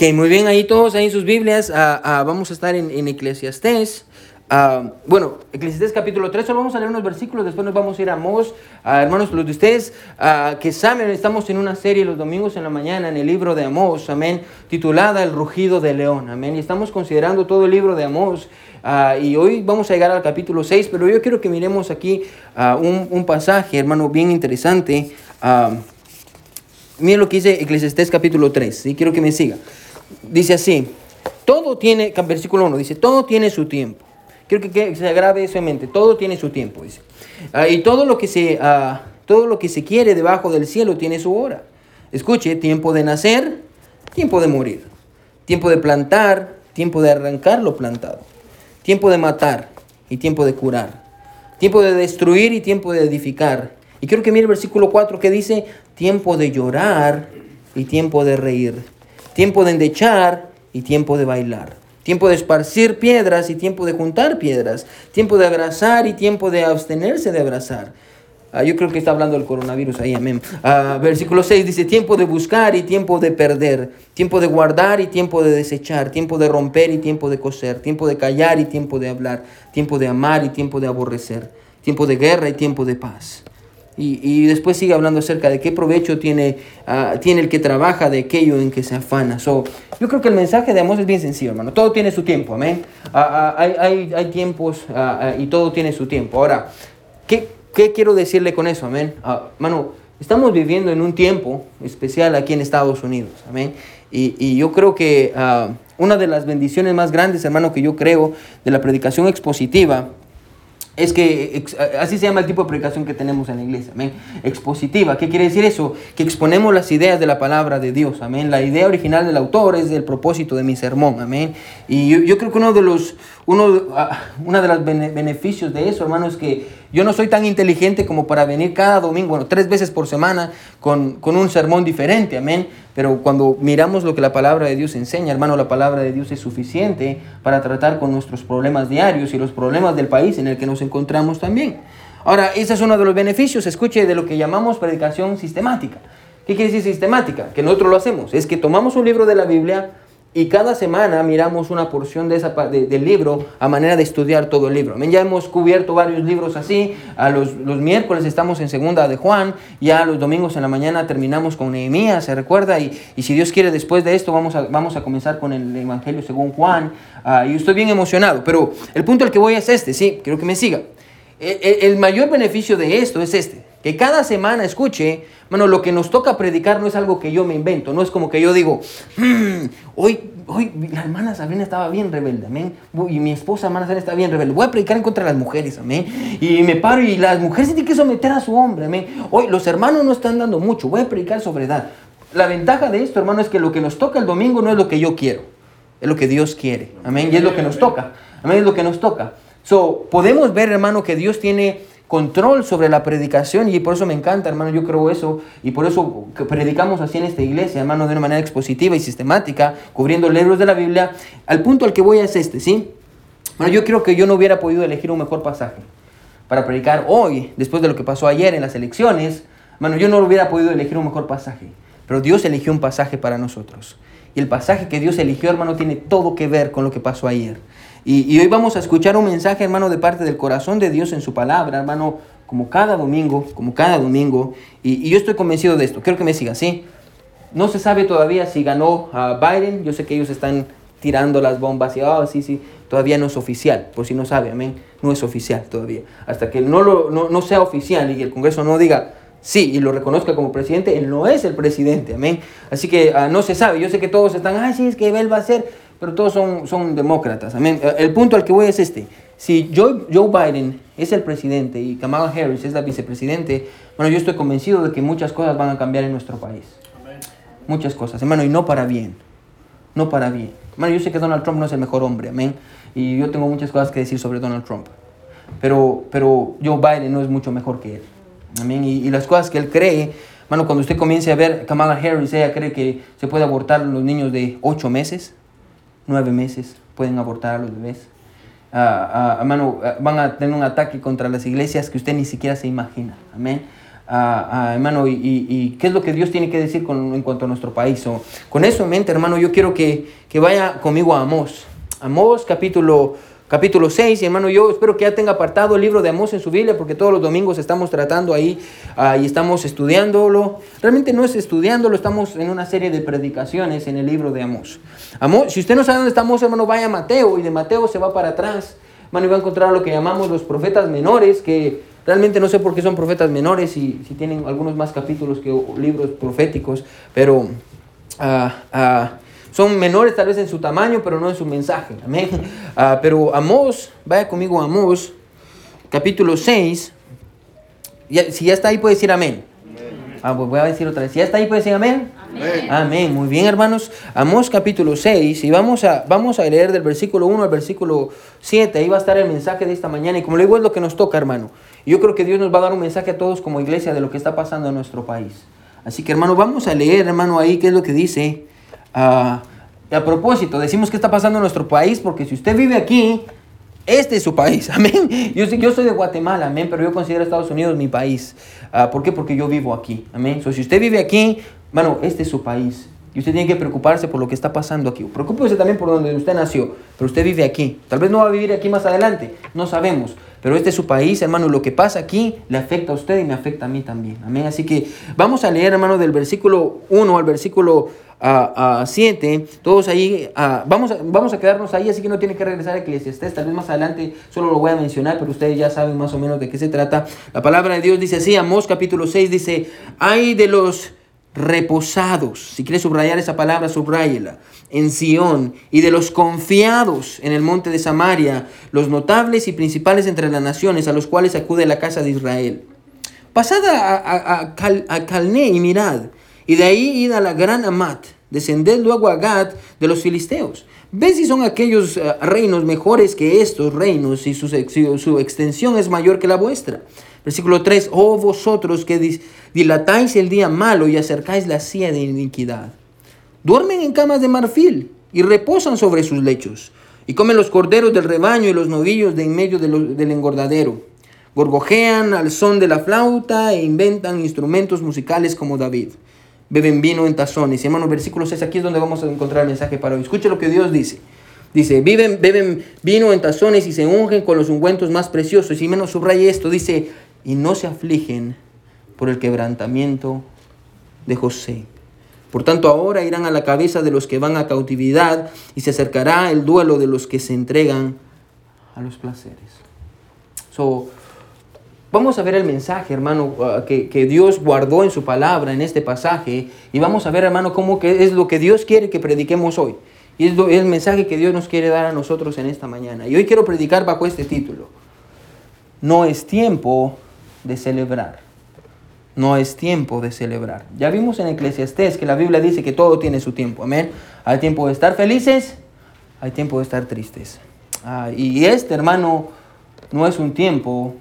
Que muy bien, ahí todos, ahí en sus Biblias, ah, vamos a estar en, en Eclesiastés. Ah, bueno, Eclesiastés capítulo 3, solo vamos a leer unos versículos, después nos vamos a ir a Mos. hermanos, los de ustedes que saben, estamos en una serie los domingos en la mañana en el libro de Amós, amén, titulada El rugido de león, amén. Y estamos considerando todo el libro de Amós. y hoy vamos a llegar al capítulo 6, pero yo quiero que miremos aquí un, un, pasaje, hermano, bien interesante. miren lo que dice Eclesiastés capítulo 3, y quiero que me siga dice así, todo tiene, versículo 1, dice, todo tiene su tiempo. Quiero que, se agrave eso en mente, todo tiene su tiempo, dice. Ah, y todo lo, que se, uh, todo lo que se quiere debajo del cielo tiene su hora. Escuche, tiempo de nacer, tiempo de morir. Tiempo de plantar, tiempo de arrancar lo plantado. Tiempo de matar y tiempo de curar. Tiempo de destruir y tiempo de edificar. Y quiero que mire el versículo 4 que dice, tiempo de llorar y tiempo de reír tiempo de endechar y tiempo de bailar, tiempo de esparcir piedras y tiempo de juntar piedras, tiempo de abrazar y tiempo de abstenerse de abrazar. Ah, yo creo que está hablando del coronavirus ahí, amén. Ah, versículo 6 dice, tiempo de buscar y tiempo de perder, tiempo de guardar y tiempo de desechar, tiempo de romper y tiempo de coser, tiempo de callar y tiempo de hablar, tiempo de amar y tiempo de aborrecer, tiempo de guerra y tiempo de paz. Y, después sigue hablando acerca de qué provecho tiene, ah, tiene el que trabaja de aquello en que se afana. So, yo creo que el mensaje de Amós es bien sencillo, hermano. Todo tiene su tiempo, amén. Ah, ah, hay, hay, hay, tiempos y todo tiene su tiempo. Ahora, ¿qué, ¿qué, quiero decirle con eso, amén? hermano, estamos viviendo en un tiempo especial aquí en Estados Unidos, amén. Y, y yo creo que una de las bendiciones más grandes, hermano, que yo creo de la predicación expositiva es que así se llama el tipo de predicación que tenemos en la iglesia, amén. Expositiva, ¿qué quiere decir eso? Que exponemos las ideas de la palabra de Dios, amén. La idea original del autor es el propósito de mi sermón, amén. Y yo, yo creo que uno de los, uno, ah, una de los beneficios de eso, hermano, es que yo no soy tan inteligente como para venir cada domingo, bueno, tres veces por semana con, con un sermón diferente, amén. Pero cuando miramos lo que la palabra de Dios enseña, hermano, la palabra de Dios es suficiente para tratar con nuestros problemas diarios y los problemas del país en el que nos encontramos también. Ahora, ese es uno de los beneficios, escuche, de lo que llamamos predicación sistemática. ¿Qué quiere decir sistemática? Que nosotros lo hacemos. Es que tomamos un libro de la Biblia, y cada semana miramos una porción de esa, del libro a manera de estudiar todo el libro. Ya hemos cubierto varios libros así. A los, los, miércoles estamos en segunda de Juan. Ya los domingos en la mañana terminamos con Nehemías, ¿se recuerda? Y, y, si Dios quiere, después de esto vamos a, vamos a comenzar con el Evangelio según Juan. Uh, y estoy bien emocionado. Pero el punto al que voy es este, sí, quiero que me siga. el, el mayor beneficio de esto es este. Que cada semana escuche bueno, lo que nos toca predicar no es algo que yo me invento, no es como que yo digo, hmm, hoy, hoy la hermana Sabrina estaba bien rebelde, amén, y mi esposa hermana Sabrina estaba bien rebelde, voy a predicar contra las mujeres, amén, y me paro y las mujeres tienen que someter a su hombre, amén, hoy los hermanos no están dando mucho, voy a predicar sobre edad. La ventaja de esto, hermano, es que lo que nos toca el domingo no es lo que yo quiero, es lo que Dios quiere, amén, y es lo que nos toca, amén, es lo que nos toca. So, podemos ver, hermano, que Dios tiene control sobre la predicación y por eso me encanta, hermano, yo creo eso y por eso predicamos así en esta iglesia, hermano, de una manera expositiva y sistemática, cubriendo libros de la Biblia. Al punto al que voy es este, ¿sí? Bueno, yo creo que yo no hubiera podido elegir un mejor pasaje para predicar hoy, después de lo que pasó ayer en las elecciones, hermano, yo no hubiera podido elegir un mejor pasaje, pero Dios eligió un pasaje para nosotros. Y el pasaje que Dios eligió, hermano, tiene todo que ver con lo que pasó ayer. Y, hoy vamos a escuchar un mensaje, hermano, de parte del corazón de Dios en su palabra, hermano, como cada domingo, como cada domingo. Y, yo estoy convencido de esto. Quiero que me siga, ¿sí? No se sabe todavía si ganó a Biden. Yo sé que ellos están tirando las bombas y, ah, sí, sí, todavía no es oficial. Por si no sabe, amén. No es oficial todavía. Hasta que no, lo, no, sea oficial y el Congreso no diga, sí, y lo reconozca como presidente, él no es el presidente, amén. Así que ah, no se sabe. Yo sé que todos están, ay, sí, es que él va a ser pero todos son, son demócratas. Amén. Eh, el punto al que voy es este. Si Joe, Joe Biden es el presidente y Kamala Harris es la vicepresidente, bueno, yo estoy convencido de que muchas cosas van a cambiar en nuestro país. Muchas cosas, hermano, y no para bien. No para bien. Hermano, yo sé que Donald Trump no es el mejor hombre, amén. Y yo tengo muchas cosas que decir sobre Donald Trump. Pero, pero Joe Biden no es mucho mejor que él. Amén. Y, y las cosas que él cree, hermano, cuando usted comience a ver Kamala Harris, ella cree que se puede abortar los niños de 8 meses nueve meses pueden abortar a los bebés. Ah, ah, van a tener un ataque contra las iglesias que usted ni siquiera se imagina. Amén. hermano, y, qué es lo que Dios tiene que decir con, en cuanto a nuestro país. con eso en mente, hermano, yo quiero que, que vaya conmigo a Amós. Amós capítulo capítulo 6. Y hermano, yo espero que ya tenga apartado el libro de Amós en su Biblia, porque todos los domingos estamos tratando ahí ah, y estamos estudiándolo. Realmente no es estudiándolo, estamos en una serie de predicaciones en el libro de Amós. Amós si usted no sabe dónde estamos, hermano, vaya a Mateo y de Mateo se va para atrás. Hermano, y va a encontrar lo que llamamos los profetas menores, que realmente no sé por qué son profetas menores y si tienen algunos más capítulos que libros proféticos, pero... Uh, son menores tal vez en su tamaño, pero no en su mensaje. Amén. Ah, pero Amós, vaya conmigo a Amós, capítulo 6. si ya está ahí, puede decir amén. Ah, pues voy a decir otra vez. Si ya está ahí, puede decir amén. Amén. amén. Muy bien, hermanos. Amós capítulo 6. Y vamos a, vamos a leer del versículo 1 al versículo 7. Ahí va a estar el mensaje de esta mañana. Y como le digo, es lo que nos toca, hermano. yo creo que Dios nos va a dar un mensaje a todos como iglesia de lo que está pasando en nuestro país. Así que, hermano, vamos a leer, hermano, ahí qué es lo que dice a propósito, decimos qué está pasando en nuestro país, porque si usted vive aquí, este es su país, amén. Yo, yo soy de Guatemala, amén, pero yo considero Estados Unidos mi país. Uh, ¿Por qué? Porque yo vivo aquí, amén. So, si usted vive aquí, bueno, este es su país. Y usted tiene que preocuparse por lo que está pasando aquí. Preocúpese también por donde usted nació, pero usted vive aquí. Tal vez no va a vivir aquí más adelante, no sabemos. Pero este es su país, hermano. Lo que pasa aquí le afecta a usted y me afecta a mí también. Amén. Así que vamos a leer, hermano, del versículo 1 al versículo a, 7, todos ahí, vamos, a, vamos a quedarnos ahí, así que no tiene que regresar a Eclesiastés, tal vez más adelante solo lo voy a mencionar, pero ustedes ya saben más o menos de qué se trata. La palabra de Dios dice así, Amós capítulo 6 dice, hay de los reposados, si quiere subrayar esa palabra, subrayela, en Sión, y de los confiados en el monte de Samaria, los notables y principales entre las naciones a los cuales acude la casa de Israel. Pasad a, a, a Calné y mirad, y de ahí id a la gran Amat, descended luego a de los filisteos. Ve si son aquellos eh, reinos mejores que estos reinos y su, su, extensión es mayor que la vuestra. Versículo 3, oh vosotros que dilatáis el día malo y acercáis la silla de iniquidad. Duermen en camas de marfil y reposan sobre sus lechos. Y comen los corderos del rebaño y los novillos de en medio del engordadero. Gorgojean al son de la flauta e inventan instrumentos musicales como David beben vino en tazones. Y hermano, versículo 6, aquí es donde vamos a encontrar el mensaje para hoy. Escuche lo que Dios dice. Dice, viven, beben vino en tazones y se ungen con los ungüentos más preciosos. Y menos subraye esto, dice, y no se afligen por el quebrantamiento de José. Por tanto, ahora irán a la cabeza de los que van a cautividad y se acercará el duelo de los que se entregan a los placeres. So, Vamos a ver el mensaje, hermano, uh, que, Dios guardó en su palabra en este pasaje. Y vamos a ver, hermano, cómo que es lo que Dios quiere que prediquemos hoy. Y es, el mensaje que Dios nos quiere dar a nosotros en esta mañana. Y hoy quiero predicar bajo este título. No es tiempo de celebrar. No es tiempo de celebrar. Ya vimos en Eclesiastés que la Biblia dice que todo tiene su tiempo. Amén. Hay tiempo de estar felices, hay tiempo de estar tristes. Ah, y este, hermano, no es un tiempo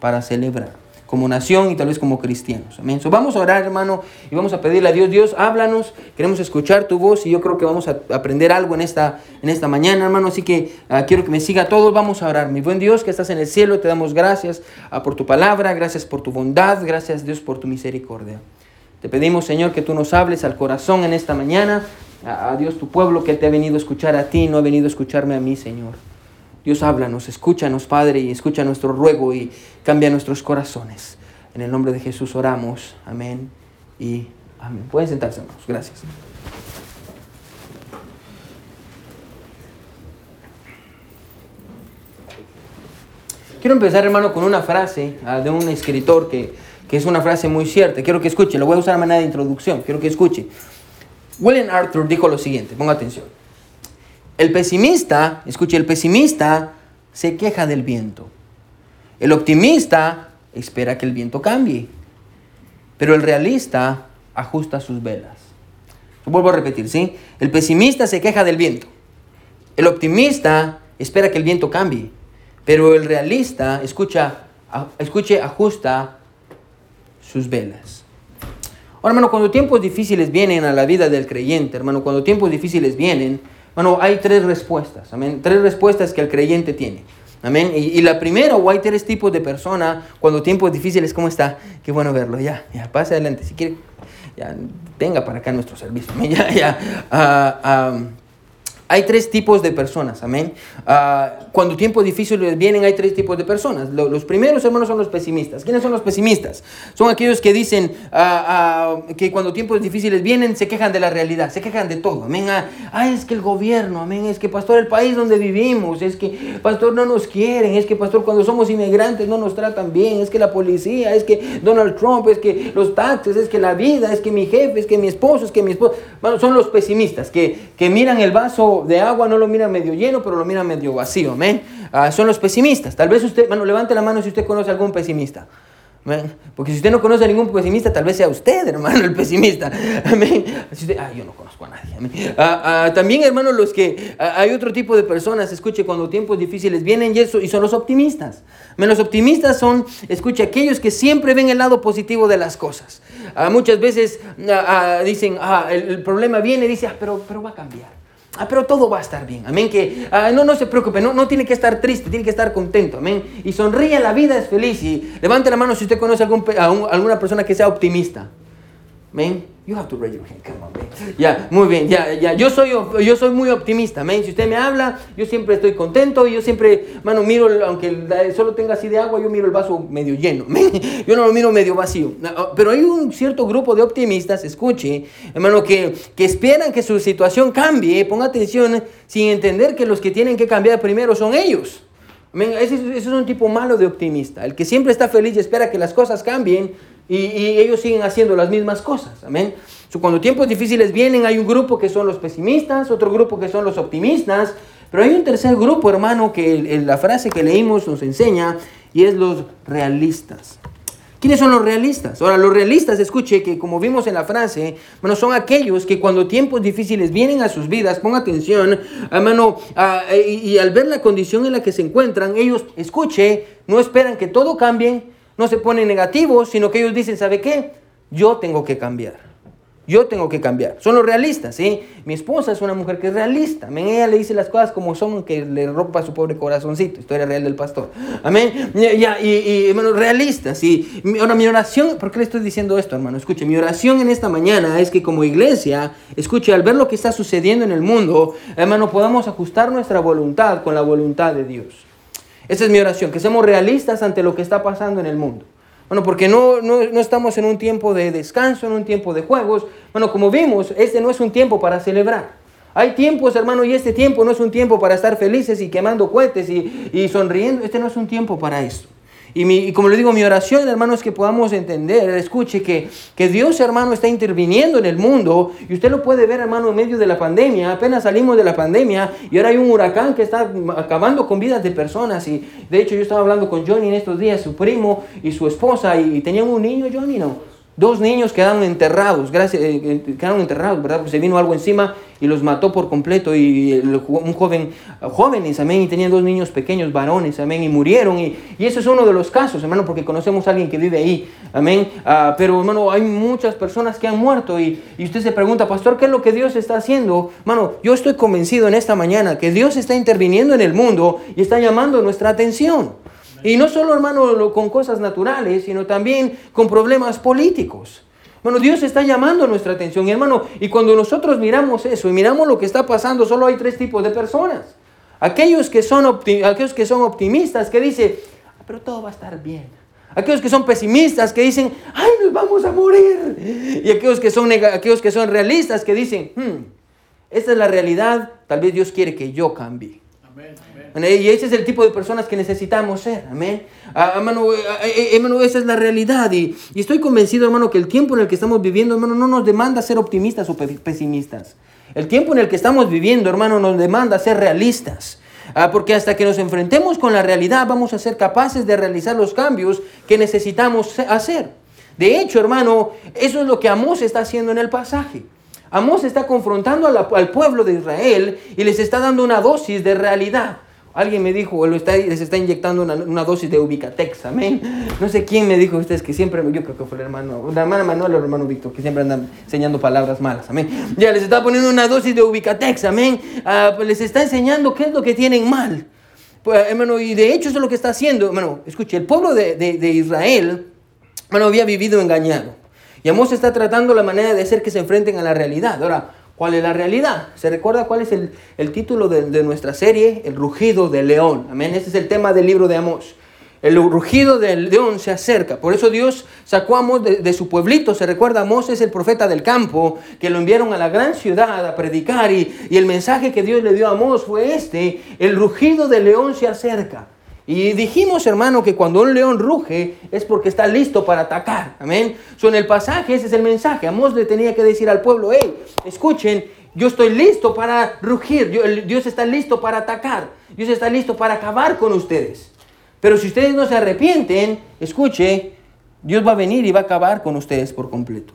para celebrar como nación y tal vez como cristianos. Amén. vamos a orar, hermano, y vamos a pedirle a Dios, Dios, háblanos, queremos escuchar tu voz y yo creo que vamos a aprender algo en esta, en esta mañana, hermano, así que ah, quiero que me siga todos, vamos a orar. Mi buen Dios que estás en el cielo, te damos gracias ah, por tu palabra, gracias por tu bondad, gracias Dios por tu misericordia. Te pedimos, Señor, que tú nos hables al corazón en esta mañana, a, a Dios tu pueblo que te ha venido a escuchar a ti, no ha venido a escucharme a mí, Señor. Dios háblanos, escúchanos, Padre, y escucha nuestro ruego y cambia nuestros corazones. En el nombre de Jesús oramos. Amén y amén. Pueden sentarse, hermanos. Gracias. Quiero empezar, hermano, con una frase ah, de un escritor que, que, es una frase muy cierta. Quiero que escuche, lo voy a usar a manera de introducción. Quiero que escuche. William Arthur dijo lo siguiente, ponga atención. El pesimista, escuche, el pesimista se queja del viento. El optimista espera que el viento cambie. Pero el realista ajusta sus velas. Vuelvo a repetir, ¿sí? El pesimista se queja del viento. El optimista espera que el viento cambie. Pero el realista, escucha, escuche, ajusta sus velas. Ahora, hermano, cuando tiempos difíciles vienen a la vida del creyente, hermano, cuando tiempos difíciles vienen, bueno, hay tres respuestas, amén. Tres respuestas que el creyente tiene. Amén. Y, la primera, o hay tres tipos de persona cuando tiempos difíciles, ¿cómo está? Qué bueno verlo. Ya, ya, pase adelante. Si quiere, ya, venga para acá nuestro servicio. Ya, ya. Ah, ah, hay tres tipos de personas, amén. Uh, cuando tiempos difíciles vienen, hay tres tipos de personas. Los, primeros, hermanos, son los pesimistas. ¿Quiénes son los pesimistas? Son aquellos que dicen uh, uh, que cuando tiempos difíciles vienen, se quejan de la realidad, se quejan de todo, amén. Ah, es que el gobierno, amén, es que, pastor, el país donde vivimos, es que, pastor, no nos quieren, es que, pastor, cuando somos inmigrantes no nos tratan bien, es que la policía, es que Donald Trump, es que los taxes, es que la vida, es que mi jefe, es que mi esposo, es que mi esposo. Bueno, son los pesimistas que, que miran el vaso de agua no lo mira medio lleno, pero lo mira medio vacío. Amén. Ah, son los pesimistas. Tal vez usted, bueno, levante la mano si usted conoce algún pesimista. Porque si usted no conoce a ningún pesimista, tal vez sea usted, hermano, el pesimista. Amén. ah, yo no conozco a nadie. Ah, ah, también, hermano, los que hay otro tipo de personas, escuche, cuando tiempos difíciles vienen y, eso, y son los optimistas. Los optimistas son, escuche, aquellos que siempre ven el lado positivo de las cosas. muchas veces dicen, el, el, problema viene dice, pero, pero va a cambiar. Ah, pero todo va a estar bien. Amén. Que ah, no, no se preocupe, no, no tiene que estar triste, tiene que estar contento. Amén. Y sonríe, la vida es feliz. Y levante la mano si usted conoce algún, a alguna persona que sea optimista. Amén. You have to raise your hand. Come on, Ya, muy bien, ya, ya. Yo soy, yo soy muy optimista, amén. Si usted me habla, yo siempre estoy contento y yo siempre, mano, miro, aunque solo tenga así de agua, yo miro el vaso medio lleno, Yo no lo miro medio vacío. Ah, pero hay un cierto grupo de optimistas, escuche, hermano, que, que esperan que su situación cambie. Ponga atención, sin entender que los que tienen que cambiar primero son ellos. Ese, ese es un tipo malo de optimista. El que siempre está feliz y espera que las cosas cambien y, ellos siguen haciendo las mismas cosas. Amén. cuando tiempos difíciles vienen, hay un grupo que son los pesimistas, otro grupo que son los optimistas, pero hay un tercer grupo, hermano, que la frase que leímos nos enseña, y es los realistas. ¿Quiénes son los realistas? Ahora, los realistas, escuche que como vimos en la frase, bueno, son aquellos que cuando tiempos difíciles vienen a sus vidas, ponga atención, hermano, ah, y, y, al ver la condición en la que se encuentran, ellos, escuche, no esperan que todo cambie, no se ponen negativos, sino que ellos dicen, ¿sabe qué? Yo tengo que cambiar. Yo tengo que cambiar. Son los realistas, ¿sí? Mi esposa es una mujer que es realista. Amén. Ella le dice las cosas como son, que le rompa su pobre corazoncito. Historia real del pastor. Amén. Ya, y, y hermano, realistas. Y ahora mi oración, ¿por qué le estoy diciendo esto, hermano? Escuche, mi oración en esta mañana es que como iglesia, escuche, al ver lo que está sucediendo en el mundo, hermano, podamos ajustar nuestra voluntad con la voluntad de Dios. Esa es mi oración, que seamos realistas ante lo que está pasando en el mundo. Bueno, porque no, no, no, estamos en un tiempo de descanso, en un tiempo de juegos. Bueno, como vimos, este no es un tiempo para celebrar. Hay tiempos, hermano, y este tiempo no es un tiempo para estar felices y quemando cohetes y, y sonriendo. Este no es un tiempo para eso. Y, como le digo, mi oración, hermano, es que podamos entender, escuche, que, que Dios, hermano, está interviniendo en el mundo. Y usted lo puede ver, hermano, en medio de la pandemia. Apenas salimos de la pandemia y ahora hay un huracán que está acabando con vidas de personas. Y de hecho, yo estaba hablando con Johnny en estos días, su primo y su esposa, y, y tenían un niño, Johnny, ¿no? Dos niños quedaron enterrados, gracias, eh, eh, quedaron enterrados, ¿verdad? Porque se vino algo encima y los mató por completo. Y un joven, jóvenes, amén, y tenían dos niños pequeños, varones, amén, y murieron. Y, y ese es uno de los casos, hermano, porque conocemos a alguien que vive ahí, amén. Ah, pero, hermano, hay muchas personas que han muerto y, y usted se pregunta, pastor, ¿qué es lo que Dios está haciendo? Hermano, yo estoy convencido en esta mañana que Dios está interviniendo en el mundo y está llamando nuestra atención. Y no solo, hermano, con cosas naturales, sino también con problemas políticos. Bueno, Dios está llamando nuestra atención, hermano. Y cuando nosotros miramos eso y miramos lo que está pasando, solo hay tres tipos de personas. Aquellos que son, aquellos que son optimistas, que dicen, ah, pero todo va a estar bien. Aquellos que son pesimistas, que dicen, ay, nos vamos a morir. Y aquellos que son, aquellos que son realistas, que dicen, hmm, esta es la realidad, tal vez Dios quiere que yo cambie. Amén. Y ese es el tipo de personas que necesitamos ser. Amén. Ah, hermano, eh, eh, hermano, esa es la realidad. Y, y, estoy convencido, hermano, que el tiempo en el que estamos viviendo, hermano, no nos demanda ser optimistas o pesimistas. El tiempo en el que estamos viviendo, hermano, nos demanda ser realistas. Ah, porque hasta que nos enfrentemos con la realidad, vamos a ser capaces de realizar los cambios que necesitamos hacer. De hecho, hermano, eso es lo que Amós está haciendo en el pasaje. Amós está confrontando al pueblo de Israel y les está dando una dosis de realidad. Alguien me dijo, lo está, les está inyectando una, dosis de Ubicatex, amén. No sé quién me dijo ustedes que siempre, yo creo que fue el hermano, la hermana Manuel o el hermano Víctor, que siempre andan enseñando palabras malas, amén. Ya les está poniendo una dosis de Ubicatex, amén. Ah, pues les está enseñando qué es lo que tienen mal. Pues, hermano, y de hecho eso es lo que está haciendo, hermano, escuche, el pueblo de, de, Israel, hermano, había vivido engañado. Y Amós está tratando la manera de hacer que se enfrenten a la realidad. Ahora, ¿cuál es la realidad? ¿Se recuerda cuál es el, el título de, de, nuestra serie? El rugido del león. Amén. Ese es el tema del libro de Amós. El rugido del león se acerca. Por eso Dios sacó a Amós de, su pueblito. Se recuerda, Amós es el profeta del campo que lo enviaron a la gran ciudad a predicar. Y, y el mensaje que Dios le dio a Amós fue este. El rugido del león se acerca. Y dijimos, hermano, que cuando un león ruge es porque está listo para atacar. Amén. So, en el pasaje ese es el mensaje. Amós le tenía que decir al pueblo, hey, escuchen, yo estoy listo para rugir. Dios está listo para atacar. Dios está listo para acabar con ustedes. Pero si ustedes no se arrepienten, escuche, Dios va a venir y va a acabar con ustedes por completo.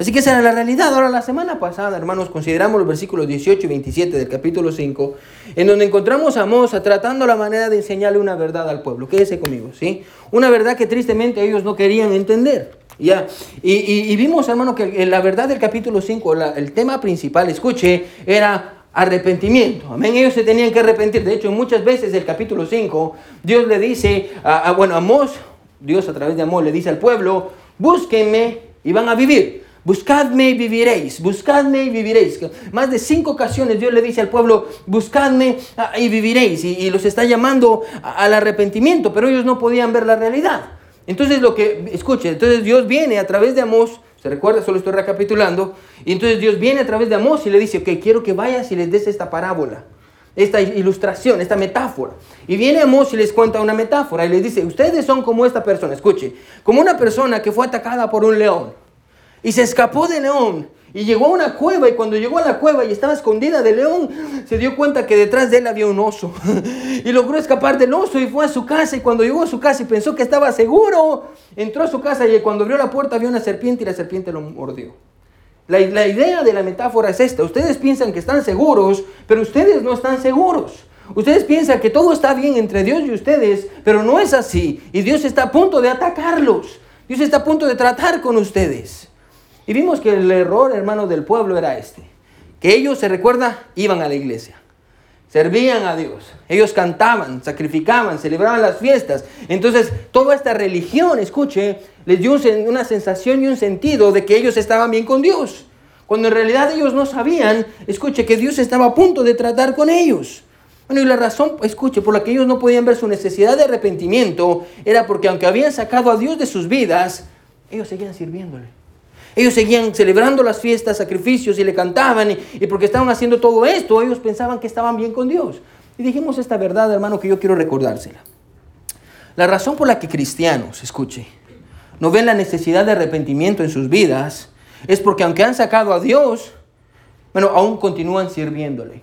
Así que esa era la realidad. Ahora, la semana pasada, hermanos, consideramos los versículos 18 y 27 del capítulo 5, en donde encontramos a Mosa tratando la manera de enseñarle una verdad al pueblo. Quédese conmigo, ¿sí? Una verdad que tristemente ellos no querían entender. ¿ya? Y, vimos, hermano, que la verdad del capítulo 5, el tema principal, escuche, era arrepentimiento. Amén. Ellos se tenían que arrepentir. De hecho, muchas veces el capítulo 5, Dios le dice, a, bueno, Amós, Dios a través de Amós le dice al pueblo, búsquenme y van a vivir. Buscadme y viviréis, buscadme y viviréis. Más de cinco ocasiones Dios le dice al pueblo, buscadme ah, y viviréis. Y, los está llamando al arrepentimiento, pero ellos no podían ver la realidad. Entonces lo que, escuche, entonces Dios viene a través de Amós ¿Se recuerda? Solo estoy recapitulando. Y entonces Dios viene a través de Amós y le dice, ok, quiero que vayas y les des esta parábola, esta ilustración, esta metáfora. Y viene Amós y les cuenta una metáfora y les dice, ustedes son como esta persona, escuche, como una persona que fue atacada por un león y se escapó del león y llegó a una cueva y cuando llegó a la cueva y estaba escondida del león, se dio cuenta que detrás de él había un oso. y logró escapar del oso y fue a su casa y cuando llegó a su casa y pensó que estaba seguro, entró a su casa y cuando abrió la puerta vio una serpiente y la serpiente lo mordió. La, la idea de la metáfora es esta. Ustedes piensan que están seguros, pero ustedes no están seguros. Ustedes piensan que todo está bien entre Dios y ustedes, pero no es así. Y Dios está a punto de atacarlos. Dios está a punto de tratar con ustedes. Y vimos que el error, hermano, del pueblo era este. Que ellos, se recuerda, iban a la iglesia. Servían a Dios. Ellos cantaban, sacrificaban, celebraban las fiestas. Entonces, toda esta religión, escuche, les dio una sensación y un sentido de que ellos estaban bien con Dios. Cuando en realidad ellos no sabían, escuche, que Dios estaba a punto de tratar con ellos. Bueno, y la razón, escuche, por la que ellos no podían ver su necesidad de arrepentimiento era porque aunque habían sacado a Dios de sus vidas, ellos seguían sirviéndole. Ellos seguían celebrando las fiestas, sacrificios y le cantaban y, porque estaban haciendo todo esto, ellos pensaban que estaban bien con Dios. Y dijimos esta verdad, hermano, que yo quiero recordársela. La razón por la que cristianos, escuche, no ven la necesidad de arrepentimiento en sus vidas es porque aunque han sacado a Dios, bueno, aún continúan sirviéndole.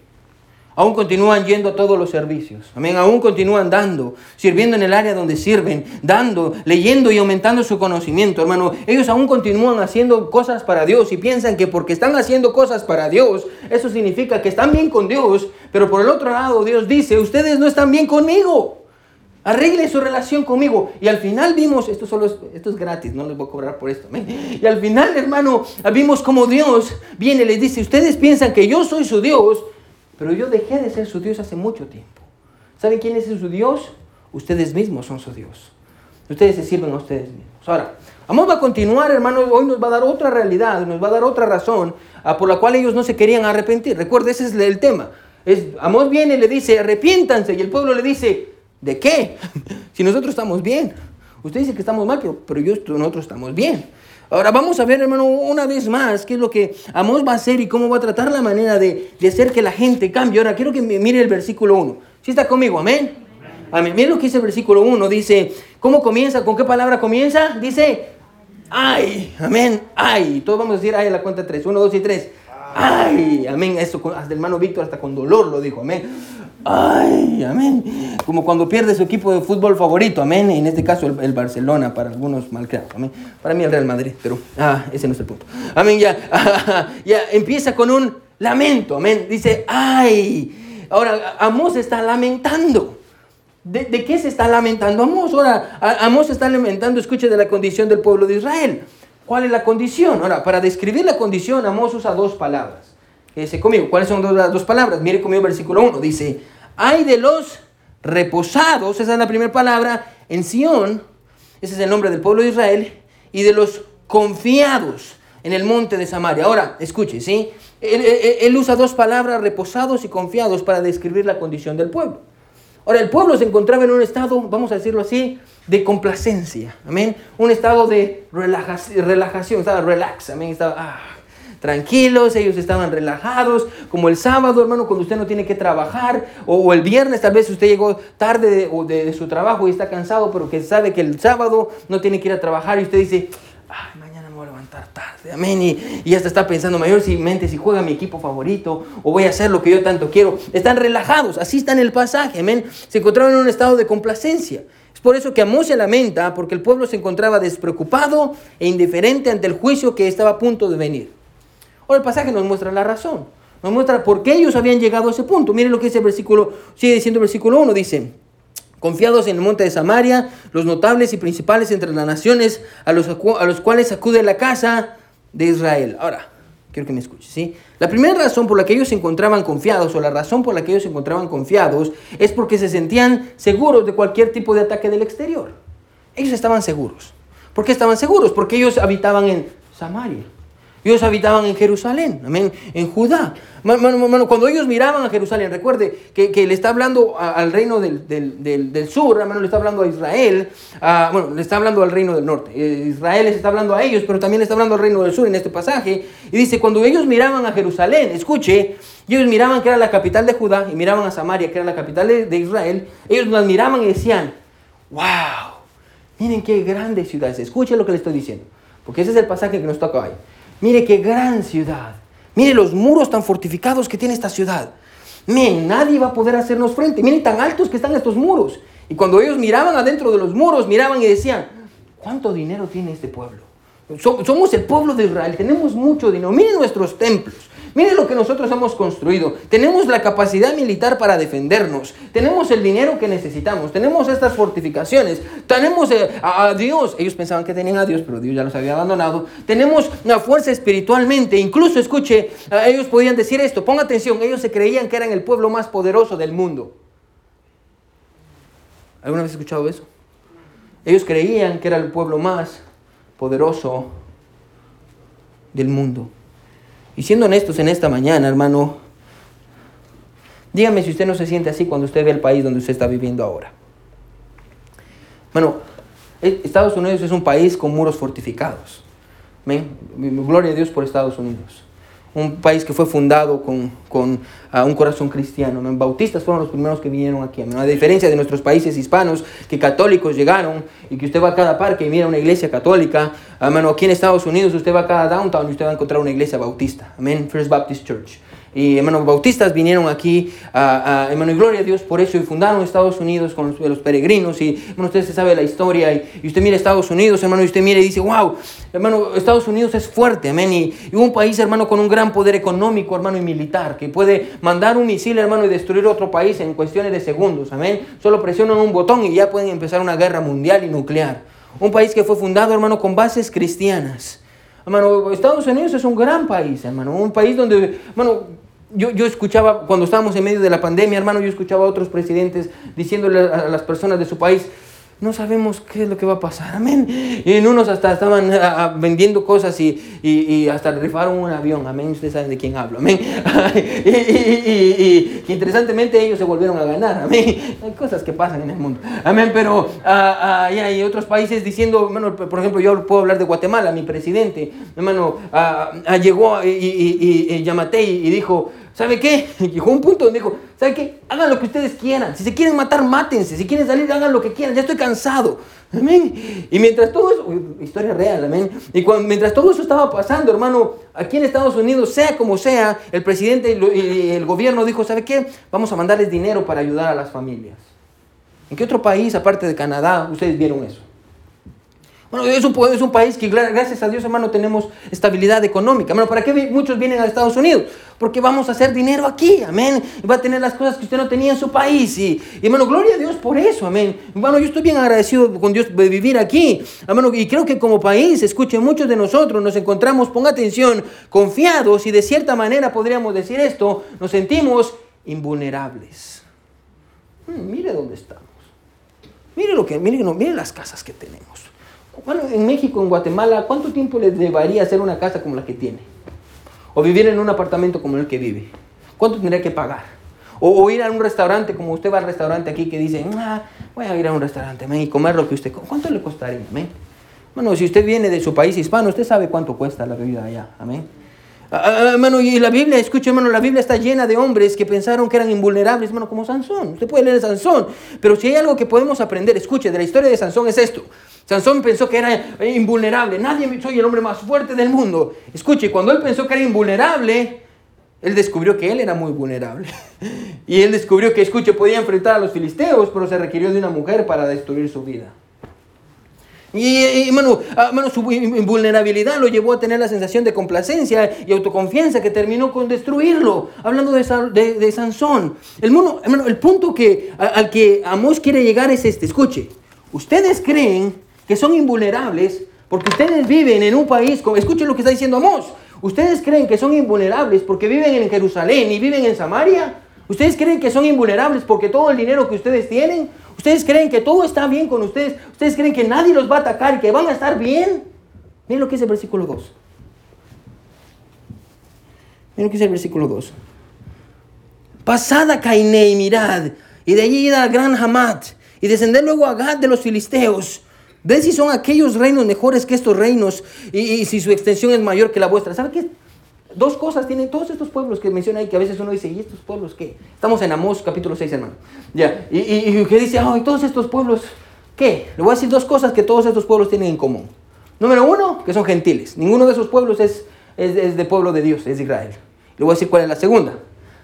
Aún continúan yendo a todos los servicios. Amén. Aún continúan dando, sirviendo en el área donde sirven, dando, leyendo y aumentando su conocimiento, hermano. Ellos aún continúan haciendo cosas para Dios y piensan que porque están haciendo cosas para Dios, eso significa que están bien con Dios. Pero por el otro lado, Dios dice, ustedes no están bien conmigo. Arregle su relación conmigo. Y al final vimos, esto, solo es, esto es gratis, no les voy a cobrar por esto. Y al final, hermano, vimos como Dios viene y les dice, ustedes piensan que yo soy su Dios, pero yo dejé de ser su Dios hace mucho tiempo. ¿Saben quién es su Dios? Ustedes mismos son su Dios. Ustedes se sirven a ustedes mismos. Ahora, Amós va a continuar, hermano, hoy nos va a dar otra realidad, nos va a dar otra razón ah, por la cual ellos no se querían arrepentir. Recuerde, ese es el tema. Es, Amós viene y le dice, arrepiéntanse, y el pueblo le dice, ¿de qué? si nosotros estamos bien. Usted dice que estamos mal, pero, pero nosotros estamos bien. Ahora vamos a ver, hermano, una vez más qué es lo que Amós va a hacer y cómo va a tratar la manera de, hacer que la gente cambie. Ahora quiero que mire el versículo 1. ¿Sí está conmigo? Amén. Amén. Mire lo que dice el versículo 1. Dice, ¿cómo comienza? ¿Con qué palabra comienza? Dice, ay. Amén. Ay. Todos vamos a decir ay a la cuenta 3. 1, 2 y 3. Ay. Amén. Eso hasta el hermano Víctor hasta con dolor lo dijo. Amén. Ay, amén. Como cuando pierde su equipo de fútbol favorito, amén. En este caso el, Barcelona, para algunos malcriados, amén. Para mí el Real Madrid, pero ah, ese no es el punto. Amén, ya, ya empieza con un lamento, amén. Dice, ay. Ahora, Amos está lamentando. ¿De, ¿De, qué se está lamentando Amos? Ahora, Amos está lamentando, escuche, de la condición del pueblo de Israel. ¿Cuál es la condición? Ahora, para describir la condición, Amos usa dos palabras. ¿Cuáles son las dos palabras? Mire conmigo versículo 1. Dice, hay de los reposados, esa es la primera palabra, en Sión, ese es el nombre del pueblo de Israel, y de los confiados en el monte de Samaria. Ahora, escuche, ¿sí? Él, usa dos palabras, reposados y confiados, para describir la condición del pueblo. Ahora, el pueblo se encontraba en un estado, vamos a decirlo así, de complacencia, amén. Un estado de relajación, estaba relax, amén. Estaba, ah, tranquilos, ellos estaban relajados, como el sábado, hermano, cuando usted no tiene que trabajar, o, el viernes, tal vez usted llegó tarde de, de, su trabajo y está cansado, pero que sabe que el sábado no tiene que ir a trabajar y usted dice, ay, mañana me voy a levantar tarde, amén, y, y hasta está pensando, mayor si mente, si juega mi equipo favorito, o voy a hacer lo que yo tanto quiero, están relajados, así está en el pasaje, amén, se encontraron en un estado de complacencia. Es por eso que Amós se lamenta, porque el pueblo se encontraba despreocupado e indiferente ante el juicio que estaba a punto de venir. Ahora el pasaje nos muestra la razón. Nos muestra por qué ellos habían llegado a ese punto. Miren lo que dice el versículo, sigue diciendo el versículo 1, dice, confiados en el monte de Samaria, los notables y principales entre las naciones a los, a los cuales acude la casa de Israel. Ahora, quiero que me escuches, ¿sí? La primera razón por la que ellos se encontraban confiados, o la razón por la que ellos se encontraban confiados, es porque se sentían seguros de cualquier tipo de ataque del exterior. Ellos estaban seguros. ¿Por qué estaban seguros? Porque ellos habitaban en Samaria. Ellos habitaban en Jerusalén, amén, en Judá. cuando ellos miraban a Jerusalén, recuerde que, le está hablando al reino del, sur, hermano, le está hablando a Israel, bueno, le está hablando al reino del norte. Eh, Israel les está hablando a ellos, pero también le está hablando al reino del sur en este pasaje. Y dice, cuando ellos miraban a Jerusalén, escuche, ellos miraban que era la capital de Judá y miraban a Samaria, que era la capital de, de Israel, ellos las miraban y decían, wow, miren qué grande ciudad es. Escuche lo que le estoy diciendo, porque ese es el pasaje que nos toca hoy. Mire qué gran ciudad. Mire los muros tan fortificados que tiene esta ciudad. Miren, nadie va a poder hacernos frente. Miren tan altos que están estos muros. Y cuando ellos miraban adentro de los muros, miraban y decían, ¿cuánto dinero tiene este pueblo? Somos el pueblo de Israel, tenemos mucho dinero. Miren nuestros templos, Miren lo que nosotros hemos construido. Tenemos la capacidad militar para defendernos. Tenemos el dinero que necesitamos. Tenemos estas fortificaciones. Tenemos eh, a, Dios. Ellos pensaban que tenían a Dios, pero Dios ya los había abandonado. Tenemos una fuerza espiritualmente. Incluso, escuche, ellos podían decir esto. Ponga atención. Ellos se creían que eran el pueblo más poderoso del mundo. ¿Alguna vez has escuchado eso? Ellos creían que era el pueblo más poderoso del mundo. Y siendo honestos en esta mañana, hermano, dígame si usted no se siente así cuando usted ve el país donde usted está viviendo ahora. Bueno, eh, Estados Unidos es un país con muros fortificados. Gloria a Dios por Estados Unidos un país que fue fundado con, con ah, un corazón cristiano. ¿no? Bautistas fueron los primeros que vinieron aquí. A diferencia de nuestros países hispanos, que católicos llegaron y que usted va a cada parque y mira una iglesia católica. Hermano, aquí en Estados Unidos usted va a cada downtown y usted va a encontrar una iglesia bautista. Amén. First Baptist Church. Y hermanos bautistas vinieron aquí, a, hermano, y gloria a Dios por eso, y fundaron Estados Unidos con los, peregrinos. Y hermano, usted se sabe la historia, y, usted mira Estados Unidos, hermano, y usted mira y dice, wow, hermano, Estados Unidos es fuerte, amén. Y, un país, hermano, con un gran poder económico, hermano, y militar, que puede mandar un misil, hermano, y destruir otro país en cuestiones de segundos, amén. Solo presionan un botón y ya pueden empezar una guerra mundial y nuclear. Un país que fue fundado, hermano, con bases cristianas. Hermano, Estados Unidos es un gran país, hermano. Un país donde, hermano, yo, yo, escuchaba, cuando estábamos en medio de la pandemia, hermano, yo escuchaba a otros presidentes diciéndole a las personas de su país, no sabemos qué es lo que va a pasar. Amén. Y en unos hasta estaban ah, ah, vendiendo cosas y, y, hasta rifaron un avión. Amén. Ustedes saben de quién hablo. Amén. y, y, interesantemente ellos se volvieron a ganar. Amén. Hay cosas que pasan en el mundo. Amén. Pero ah, hay otros países diciendo, hermano, por ejemplo, yo puedo hablar de Guatemala. Mi presidente, hermano, llegó y, y, y, y dijo, ¿Sabe qué? Llegó un punto donde dijo, ¿sabe qué? Hagan lo que ustedes quieran. Si se quieren matar, mátense. Si quieren salir, hagan lo que quieran. Ya estoy cansado. Amén. Y mientras todo eso, historia real, amén. Y cuando, mientras todo eso estaba pasando, hermano, aquí en Estados Unidos, sea como sea, el presidente y el gobierno dijo, ¿sabe qué? Vamos a mandarles dinero para ayudar a las familias. ¿En qué otro país, aparte de Canadá, ustedes vieron eso? Bueno, es un, es un país que gracias a Dios, hermano, tenemos estabilidad económica. Hermano, ¿para qué muchos vienen a Estados Unidos? Porque vamos a hacer dinero aquí, amén. Y va a tener las cosas que usted no tenía en su país. Y, hermano, gloria a Dios por eso, amén. Bueno, yo estoy bien agradecido con Dios de vivir aquí. Hermano, y creo que como país, escuchen, muchos de nosotros nos encontramos, ponga atención, confiados y de cierta manera podríamos decir esto, nos sentimos invulnerables. Mm, mire dónde estamos. Mire lo que, mire, no, mire las casas que tenemos. Bueno, en México, en Guatemala, ¿cuánto tiempo le llevaría hacer una casa como la que tiene? O vivir en un apartamento como el que vive. ¿Cuánto tendría que pagar? O, ir a un restaurante, como usted va al restaurante aquí que dice, ah, voy a ir a un restaurante y comer lo que usted... ¿Cuánto le costaría? Amén. Bueno, si usted viene de su país hispano, usted sabe cuánto cuesta la bebida allá. Amén. Ah, ah, hermano, y la Biblia, escuche, hermano, la Biblia está llena de hombres que pensaron que eran invulnerables, hermano, como Sansón. Usted puede leer Sansón, pero si hay algo que podemos aprender, escuche, de la historia de Sansón es esto. Sansón pensó que era invulnerable. Nadie, soy el hombre más fuerte del mundo. Escuche, cuando él pensó que era invulnerable, él descubrió que él era muy vulnerable. y él descubrió que, escuche, podía enfrentar a los filisteos, pero se requirió de una mujer para destruir su vida. Y, hermano, ah, su vulnerabilidad lo llevó a tener la sensación de complacencia y autoconfianza que terminó con destruirlo. Hablando de, de, Sansón. El, mundo, hermano, el punto que, al que Amos quiere llegar es este. Escuche, ustedes creen que son invulnerables porque ustedes viven en un país, como, escuchen lo que está diciendo Amos. Ustedes creen que son invulnerables porque viven en Jerusalén y viven en Samaria. Ustedes creen que son invulnerables porque todo el dinero que ustedes tienen ¿Ustedes creen que todo está bien con ustedes? ¿Ustedes creen que nadie los va a atacar y que van a estar bien? Miren lo que dice el versículo 2. Miren lo que dice el versículo 2. Pasada Cainé y mirad, y de allí ir al gran Hamad, y descender luego a Gad de los filisteos. Ven si son aquellos reinos mejores que estos reinos, y, si su extensión es mayor que la vuestra. ¿Saben qué? dos cosas tienen todos estos pueblos que menciona ahí, que a veces uno dice, ¿y estos pueblos qué? Estamos en Amós capítulo 6, hermano. Ya, y, y, que dice, ay, todos estos pueblos, ¿qué? Le voy a decir dos cosas que todos estos pueblos tienen en común. Número uno, que son gentiles. Ninguno de esos pueblos es, es, es de pueblo de Dios, es de Israel. Le voy a decir cuál es la segunda.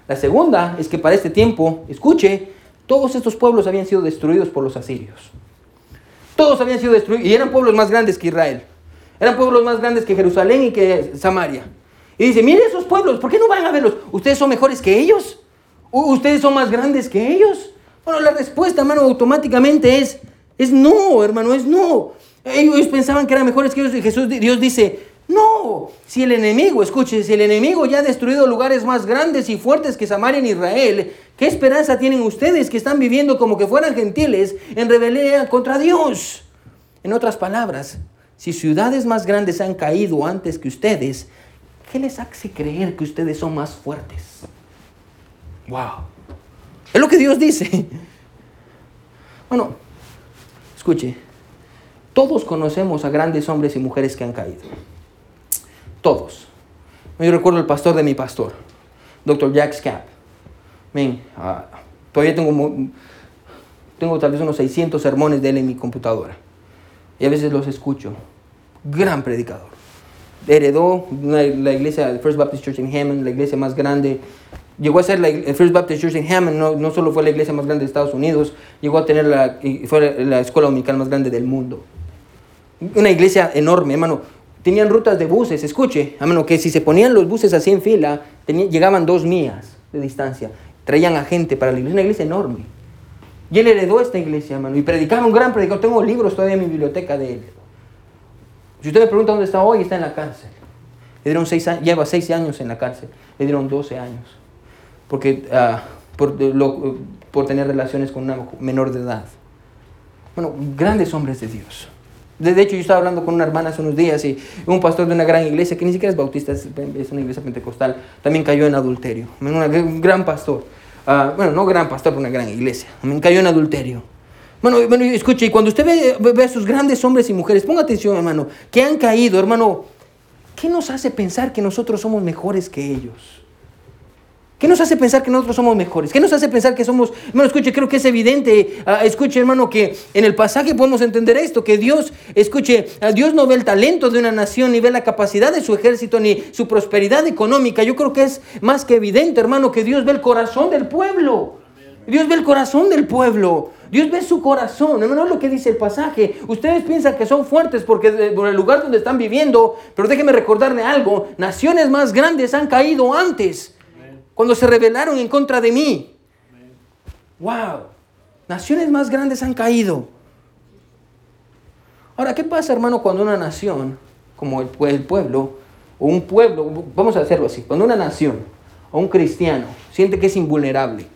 La segunda es que para este tiempo, escuche, todos estos pueblos habían sido destruidos por los asirios. Todos habían sido destruidos y eran pueblos más grandes que Israel. Eran pueblos más grandes que Jerusalén y que Samaria. Y dice, mire esos pueblos, ¿por qué no van a verlos? ¿Ustedes son mejores que ellos? ¿Ustedes son más grandes que ellos? Bueno, la respuesta, hermano, automáticamente es, es no, hermano, es no. Ellos pensaban que eran mejores que ellos y Jesús, Dios dice, no, si el enemigo, escuche, si el enemigo ya ha destruido lugares más grandes y fuertes que Samaria en Israel, ¿qué esperanza tienen ustedes que están viviendo como que fueran gentiles en rebelión contra Dios? En otras palabras, si ciudades más grandes han caído antes que ustedes, ¿Qué les hace creer que ustedes son más fuertes? Wow. Es lo que Dios dice. Bueno, escuche. Todos conocemos a grandes hombres y mujeres que han caído. Todos. Yo recuerdo el pastor de mi pastor, Dr. Jack Scap. Ah, todavía tengo, tengo tal vez unos 600 sermones de él en mi computadora. Y a veces los escucho. Gran predicador heredó la, iglesia, el First Baptist Church in Hammond, la iglesia más grande. Llegó a ser la el First Baptist Church in Hammond, no, no, solo fue la iglesia más grande de Estados Unidos, llegó a tener la, fue la escuela dominical más grande del mundo. Una iglesia enorme, hermano. Tenían rutas de buses, escuche, hermano, que si se ponían los buses así en fila, llegaban dos millas de distancia. Traían a gente para la iglesia, una iglesia enorme. Y él heredó esta iglesia, hermano, y predicaba un gran predicador. Tengo libros todavía en mi biblioteca de él. Si usted me pregunta dónde está hoy, está en la cárcel. Le dieron seis lleva seis años en la cárcel. Le dieron 12 años. Porque, ah, por, por tener relaciones con una menor de edad. Bueno, grandes hombres de Dios. De hecho, yo estaba hablando con una hermana hace unos días y un pastor de una gran iglesia, que ni siquiera es bautista, es, una iglesia pentecostal, también cayó en adulterio. Un gran pastor. Ah, bueno, no gran pastor, pero una gran iglesia. También cayó en adulterio. Bueno, bueno, escuche, y cuando usted ve, ve, a esos grandes hombres y mujeres, ponga atención, hermano, que han caído, hermano, ¿qué nos hace pensar que nosotros somos mejores que ellos? ¿Qué nos hace pensar que nosotros somos mejores? ¿Qué nos hace pensar que somos... Hermano, escuche, creo que es evidente, uh, escuche hermano, que en el pasaje podemos entender esto, que Dios, escuche, uh, Dios no ve el talento de una nación, ni ve la capacidad de su ejército, ni su prosperidad económica. Yo creo que es más que evidente, hermano, que Dios ve el corazón del pueblo. Dios ve el corazón del pueblo. Dios ve su corazón. No es lo que dice el pasaje. Ustedes piensan que son fuertes porque por el lugar donde están viviendo. Pero déjenme recordarle algo. Naciones más grandes han caído antes. Cuando se rebelaron en contra de mí. Wow. Naciones más grandes han caído. Ahora, ¿qué pasa, hermano, cuando una nación, como el, el pueblo, o un pueblo, vamos a hacerlo así, cuando una nación o un cristiano siente que es invulnerable,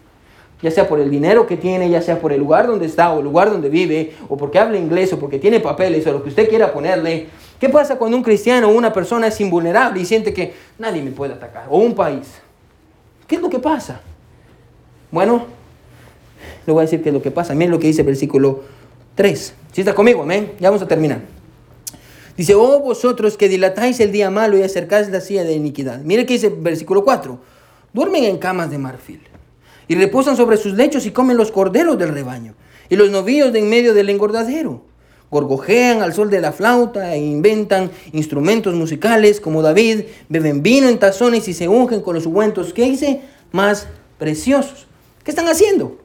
ya sea por el dinero que tiene, ya sea por el lugar donde está o el lugar donde vive, o porque habla inglés o porque tiene papeles o lo que usted quiera ponerle. ¿Qué pasa cuando un cristiano o una persona es invulnerable y siente que nadie me puede atacar? O un país. ¿Qué es lo que pasa? Bueno, le voy a decir qué es lo que pasa. Miren lo que dice el versículo 3. Si está conmigo, amén. Ya vamos a terminar. Dice, oh vosotros que dilatáis el día malo y acercáis la silla de iniquidad. Mire que dice el versículo 4. Duermen en camas de marfil y reposan sobre sus lechos y comen los corderos del rebaño y los novillos de en medio del engordadero. Gorgojean al sol de la flauta e inventan instrumentos musicales como David, beben vino en tazones y se ungen con los ungüentos que dice más preciosos. ¿Qué están haciendo?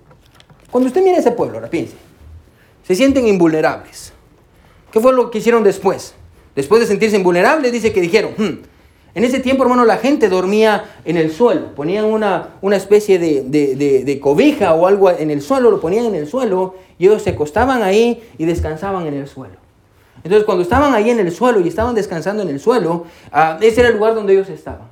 Cuando usted mira ese pueblo, ahora piense, se sienten invulnerables. ¿Qué fue lo que hicieron después? Después de sentirse invulnerables, dice que dijeron, hmm, en ese tiempo, hermano, la gente dormía en el suelo. Ponían una, una especie de, de, cobija o algo en el suelo, lo ponían en el suelo y ellos se acostaban ahí y descansaban en el suelo. Entonces, cuando estaban ahí en el suelo y estaban descansando en el suelo, ah, ese era el lugar donde ellos estaban.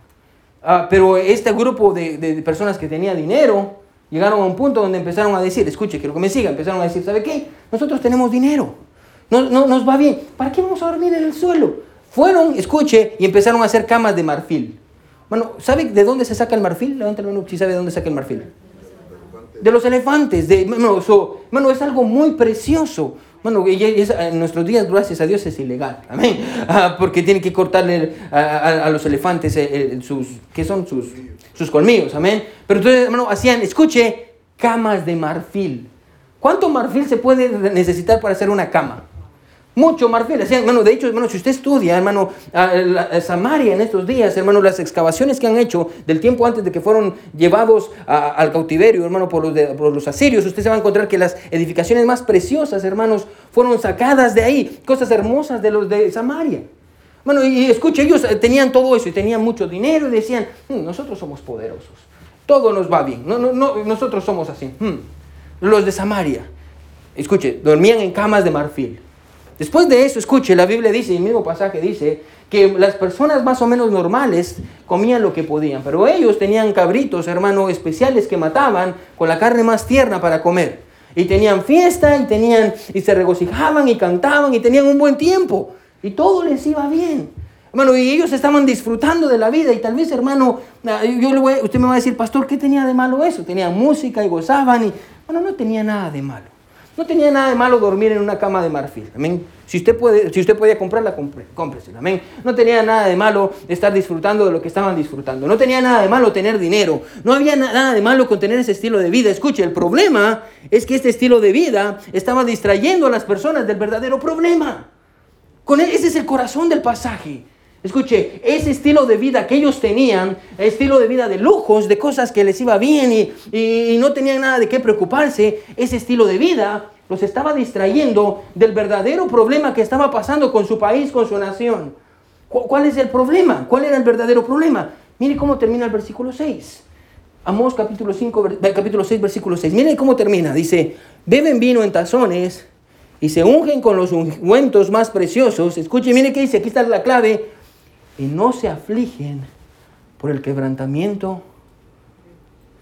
Ah, pero este grupo de, personas que tenía dinero llegaron a un punto donde empezaron a decir, escuche, quiero que me siga, empezaron a decir, ¿sabe qué? Nosotros tenemos dinero, no, no, nos va bien, ¿para qué vamos a dormir en el suelo? Fueron, escuche, y empezaron a hacer camas de marfil. Bueno, ¿sabe de dónde se saca el marfil? Levántame uno si sabe de dónde saca el marfil. De los elefantes. De, bueno, es algo muy precioso. Bueno, en nuestros días, gracias a Dios, es ilegal. Amén. Ah, porque tienen que cortarle a, los elefantes eh, eh, sus, ¿qué son? Sus, sus colmillos. Amén. Pero entonces, hermano, hacían, escuche, camas de marfil. ¿Cuánto marfil se puede necesitar para hacer una cama? Mucho marfil. hermano, de hecho, hermano, si usted estudia, hermano, Samaria en estos días, hermano, las excavaciones que han hecho del tiempo antes de que fueron llevados al cautiverio, hermano, por los, por los asirios, usted se va a encontrar que las edificaciones más preciosas, hermanos, fueron sacadas de ahí. Cosas hermosas de los de Samaria. Bueno, y, escuche, ellos eh, tenían todo eso y tenían mucho dinero y decían, hmm, nosotros somos poderosos, todo nos va bien, no, no, no, nosotros somos así. Hmm". Los de Samaria, escuche, dormían en camas de marfil. Después de eso, escuche, la Biblia dice, el mismo pasaje dice, que las personas más o menos normales comían lo que podían, pero ellos tenían cabritos, hermano, especiales que mataban con la carne más tierna para comer. Y tenían fiesta y tenían y se regocijaban y cantaban y tenían un buen tiempo y todo les iba bien. Hermano, y ellos estaban disfrutando de la vida y tal vez, hermano, ah, yo le voy, usted me va a decir, pastor, ¿qué tenía de malo eso? Tenían música y gozaban y, bueno, no tenía nada de malo. No tenía nada de malo dormir en una cama de marfil. Amén. Si usted, puede, si usted podía comprarla, cómpresela. Amén. No tenía nada de malo estar disfrutando de lo que estaban disfrutando. No tenía nada de malo tener dinero. No había nada de malo con tener ese estilo de vida. Escuche, el problema es que este estilo de vida estaba distrayendo a las personas del verdadero problema. Con e, ese es el corazón del pasaje. Escuche, ese estilo de vida que ellos tenían, estilo de vida de lujos, de cosas que les iba bien y, y, no tenían nada de qué preocuparse, ese estilo de vida los estaba distrayendo del verdadero problema que estaba pasando con su país, con su nación. ¿Cuál es el problema? ¿Cuál era el verdadero problema? Mire cómo termina el versículo 6. Amós capítulo, 5, capítulo 6, versículo 6. Mire cómo termina. Dice, beben vino en tazones y se ungen con los ungüentos más preciosos. Escuche, mire qué dice, aquí está la clave y no se afligen por el quebrantamiento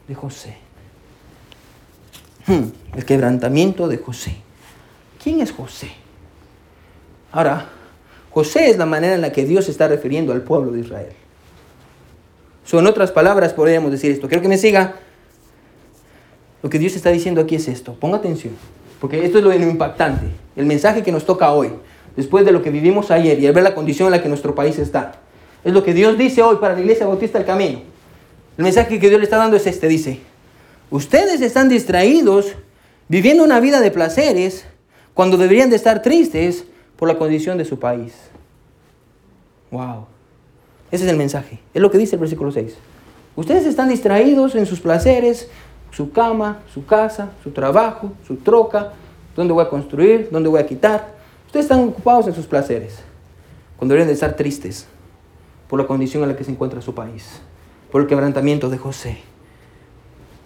de José. Hmm, el quebrantamiento de José. ¿Quién es José? Ahora, José es la manera en la que Dios está refiriendo al pueblo de Israel. So, en otras palabras, podríamos decir esto. Quiero que me siga. Lo que Dios está diciendo aquí es esto. Ponga atención. Porque esto es lo impactante. El mensaje que nos toca hoy, después de lo que vivimos ayer y al ver la condición en la que nuestro país está. Es lo que Dios dice hoy para la iglesia bautista del camino. El mensaje que Dios le está dando es este, dice, ustedes están distraídos viviendo una vida de placeres cuando deberían de estar tristes por la condición de su país. Wow. Ese es el mensaje. Es lo que dice el versículo 6. Ustedes están distraídos en sus placeres, su cama, su casa, su trabajo, su troca, dónde voy a construir, dónde voy a quitar. Ustedes están ocupados en sus placeres cuando deberían de estar tristes por la condición en la que se encuentra su país, por el quebrantamiento de José.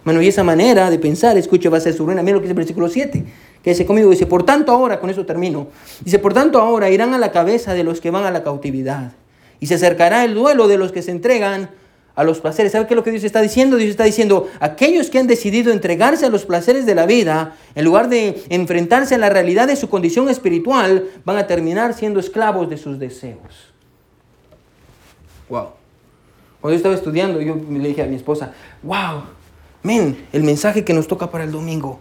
Bueno, y esa manera de pensar, escucha, va a ser su ruina. Mira lo que dice el versículo 7, que dice conmigo, dice, por tanto ahora, con eso termino, dice, por tanto ahora irán a la cabeza de los que van a la cautividad, y se acercará el duelo de los que se entregan a los placeres. ¿Sabe qué es lo que Dios está diciendo? Dios está diciendo, aquellos que han decidido entregarse a los placeres de la vida, en lugar de enfrentarse a la realidad de su condición espiritual, van a terminar siendo esclavos de sus deseos. Wow. Cuando yo estaba estudiando, yo le dije a mi esposa, wow, men, el mensaje que nos toca para el domingo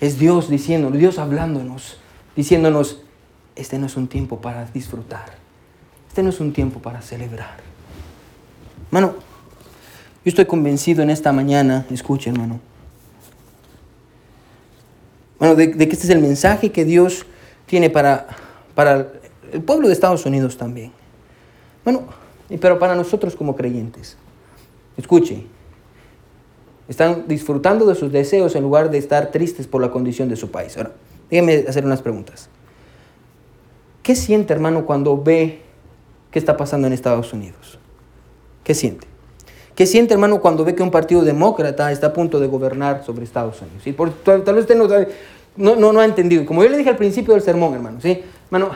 es Dios diciéndonos, Dios hablándonos, diciéndonos, este no es un tiempo para disfrutar, este no es un tiempo para celebrar. Mano, yo estoy convencido en esta mañana, escuche hermano, bueno, de, que este es el mensaje que Dios tiene para, para el pueblo de Estados Unidos también. Bueno, pero para nosotros como creyentes. Escuche, están disfrutando de sus deseos en lugar de estar tristes por la condición de su país. Ahora, déjenme hacer unas preguntas. ¿Qué siente, hermano, cuando ve qué está pasando en Estados Unidos? ¿Qué siente? ¿Qué siente, hermano, cuando ve que un partido demócrata está a punto de gobernar sobre Estados Unidos? Y por, tal, vez usted no, no, no, ha entendido. Como yo le dije al principio del sermón, hermano, ¿sí? Hermano,